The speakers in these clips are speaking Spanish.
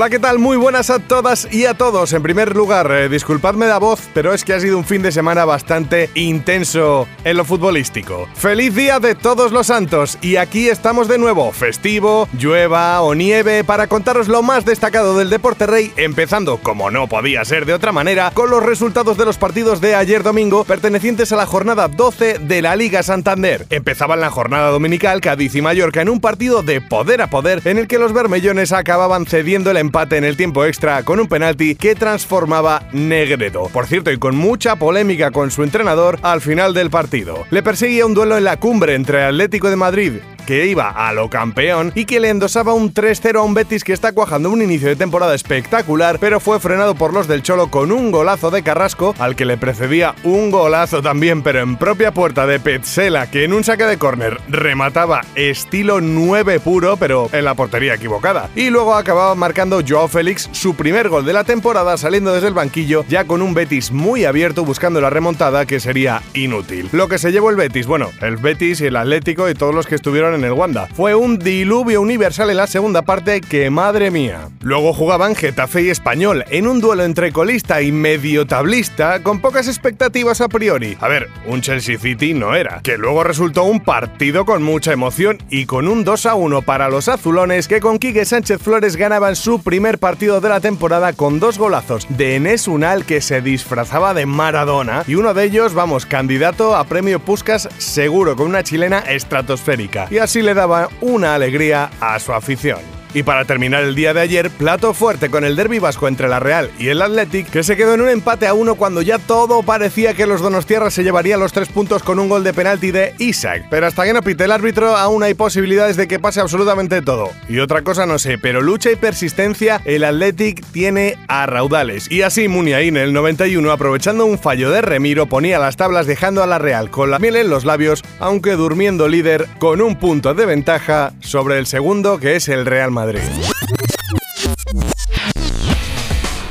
Hola, ¿qué tal? Muy buenas a todas y a todos. En primer lugar, eh, disculpadme la voz, pero es que ha sido un fin de semana bastante intenso en lo futbolístico. ¡Feliz Día de Todos los Santos! Y aquí estamos de nuevo, festivo, llueva o nieve, para contaros lo más destacado del deporte rey, empezando, como no podía ser de otra manera, con los resultados de los partidos de ayer domingo, pertenecientes a la jornada 12 de la Liga Santander. Empezaban la jornada dominical Cádiz y Mallorca en un partido de poder a poder, en el que los bermellones acababan cediendo el empate en el tiempo extra con un penalti que transformaba Negredo. Por cierto, y con mucha polémica con su entrenador al final del partido. Le perseguía un duelo en la cumbre entre Atlético de Madrid que iba a lo campeón y que le endosaba un 3-0 a un Betis que está cuajando un inicio de temporada espectacular, pero fue frenado por los del Cholo con un golazo de Carrasco, al que le precedía un golazo también, pero en propia puerta de Petzela, que en un saque de córner remataba estilo 9 puro, pero en la portería equivocada. Y luego acababa marcando Joao Félix su primer gol de la temporada saliendo desde el banquillo, ya con un Betis muy abierto buscando la remontada que sería inútil. Lo que se llevó el Betis, bueno, el Betis y el Atlético y todos los que estuvieron en en el Wanda. Fue un diluvio universal en la segunda parte que madre mía. Luego jugaban Getafe y Español en un duelo entre colista y medio tablista con pocas expectativas a priori. A ver, un Chelsea City no era, que luego resultó un partido con mucha emoción y con un 2 a 1 para los azulones que con Quique Sánchez Flores ganaban su primer partido de la temporada con dos golazos de Enes Unal que se disfrazaba de Maradona y uno de ellos, vamos, candidato a premio Puskas seguro con una chilena estratosférica. Y así le daba una alegría a su afición. Y para terminar el día de ayer, plato fuerte con el derby vasco entre la Real y el Athletic, que se quedó en un empate a uno cuando ya todo parecía que los Donostierras se llevarían los tres puntos con un gol de penalti de Isaac. Pero hasta que no pite el árbitro, aún hay posibilidades de que pase absolutamente todo. Y otra cosa no sé, pero lucha y persistencia, el Athletic tiene a raudales. Y así Muniain, el 91, aprovechando un fallo de Remiro, ponía las tablas dejando a la Real con la miel en los labios, aunque durmiendo líder con un punto de ventaja sobre el segundo que es el Real Madrid. Madrid.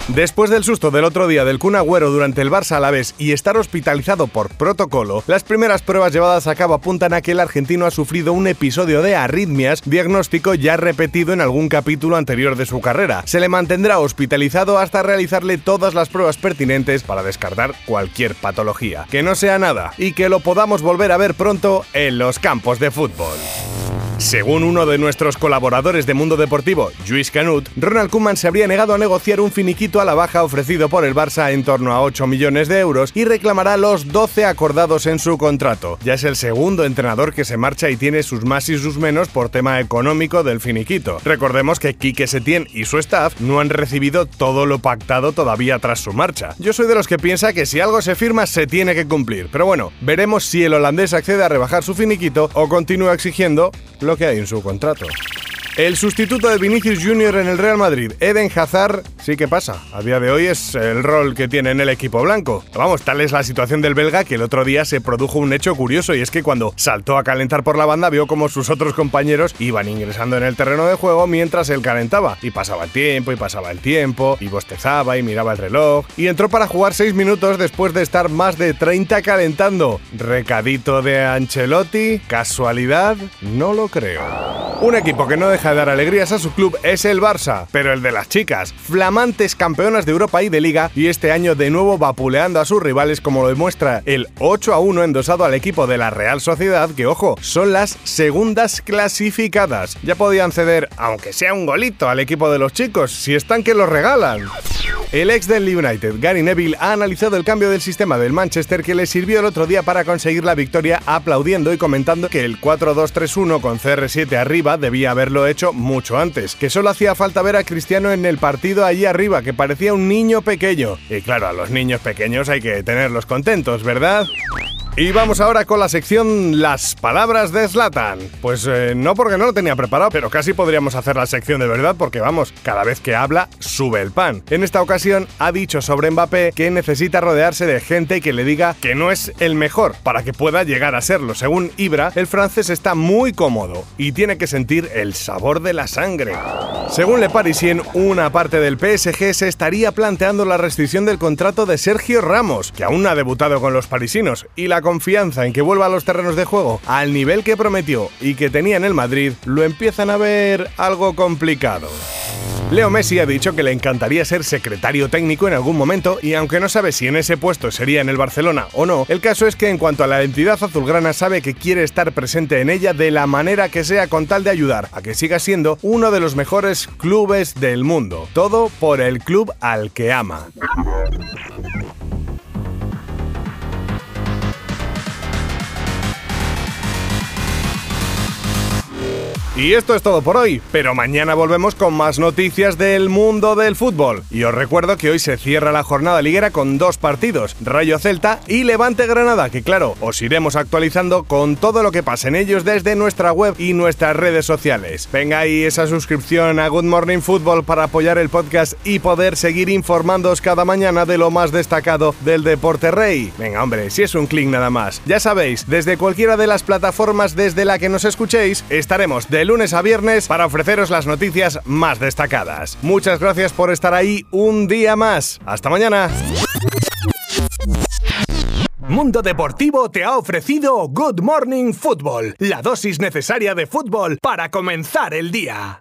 Después del susto del otro día del Kun Agüero durante el Barça a la vez y estar hospitalizado por protocolo, las primeras pruebas llevadas a cabo apuntan a que el argentino ha sufrido un episodio de arritmias, diagnóstico ya repetido en algún capítulo anterior de su carrera. Se le mantendrá hospitalizado hasta realizarle todas las pruebas pertinentes para descartar cualquier patología. Que no sea nada y que lo podamos volver a ver pronto en los campos de fútbol. Según uno de nuestros colaboradores de Mundo Deportivo, Luis Canut, Ronald Koeman se habría negado a negociar un finiquito a la baja ofrecido por el Barça en torno a 8 millones de euros y reclamará los 12 acordados en su contrato. Ya es el segundo entrenador que se marcha y tiene sus más y sus menos por tema económico del finiquito. Recordemos que Quique Setién y su staff no han recibido todo lo pactado todavía tras su marcha. Yo soy de los que piensa que si algo se firma se tiene que cumplir, pero bueno, veremos si el holandés accede a rebajar su finiquito o continúa exigiendo que hay en su contrato. El sustituto de Vinicius Jr. en el Real Madrid, Eden Hazard, sí que pasa. A día de hoy es el rol que tiene en el equipo blanco. Vamos, tal es la situación del belga que el otro día se produjo un hecho curioso y es que cuando saltó a calentar por la banda vio como sus otros compañeros iban ingresando en el terreno de juego mientras él calentaba. Y pasaba el tiempo y pasaba el tiempo y bostezaba y miraba el reloj y entró para jugar 6 minutos después de estar más de 30 calentando. Recadito de Ancelotti, casualidad, no lo creo. Un equipo que no deja dar alegrías a su club es el Barça, pero el de las chicas, flamantes campeonas de Europa y de Liga, y este año de nuevo vapuleando a sus rivales como lo demuestra el 8 a 1 endosado al equipo de la Real Sociedad, que ojo, son las segundas clasificadas. Ya podían ceder, aunque sea un golito, al equipo de los chicos, si están que los regalan. El ex del United, Gary Neville, ha analizado el cambio del sistema del Manchester que le sirvió el otro día para conseguir la victoria, aplaudiendo y comentando que el 4-2-3-1 con CR7 arriba debía haberlo hecho mucho antes, que solo hacía falta ver a Cristiano en el partido allí arriba, que parecía un niño pequeño. Y claro, a los niños pequeños hay que tenerlos contentos, ¿verdad? Y vamos ahora con la sección Las palabras de Zlatan. Pues eh, no porque no lo tenía preparado, pero casi podríamos hacer la sección de verdad porque vamos, cada vez que habla sube el pan. En esta ocasión ha dicho sobre Mbappé que necesita rodearse de gente que le diga que no es el mejor para que pueda llegar a serlo. Según Ibra, el francés está muy cómodo y tiene que sentir el sabor de la sangre. Según Le Parisien, una parte del PSG se estaría planteando la restricción del contrato de Sergio Ramos, que aún no ha debutado con los parisinos, y la confianza en que vuelva a los terrenos de juego al nivel que prometió y que tenía en el Madrid, lo empiezan a ver algo complicado. Leo Messi ha dicho que le encantaría ser secretario técnico en algún momento y aunque no sabe si en ese puesto sería en el Barcelona o no, el caso es que en cuanto a la entidad azulgrana sabe que quiere estar presente en ella de la manera que sea con tal de ayudar a que siga siendo uno de los mejores clubes del mundo. Todo por el club al que ama. Y esto es todo por hoy, pero mañana volvemos con más noticias del mundo del fútbol. Y os recuerdo que hoy se cierra la jornada liguera con dos partidos, Rayo Celta y Levante Granada, que claro, os iremos actualizando con todo lo que pasa en ellos desde nuestra web y nuestras redes sociales. Venga ahí esa suscripción a Good Morning Football para apoyar el podcast y poder seguir informándoos cada mañana de lo más destacado del deporte rey. Venga hombre, si es un clic nada más. Ya sabéis, desde cualquiera de las plataformas desde la que nos escuchéis, estaremos de lunes a viernes para ofreceros las noticias más destacadas. Muchas gracias por estar ahí un día más. Hasta mañana. Mundo Deportivo te ha ofrecido Good Morning Football, la dosis necesaria de fútbol para comenzar el día.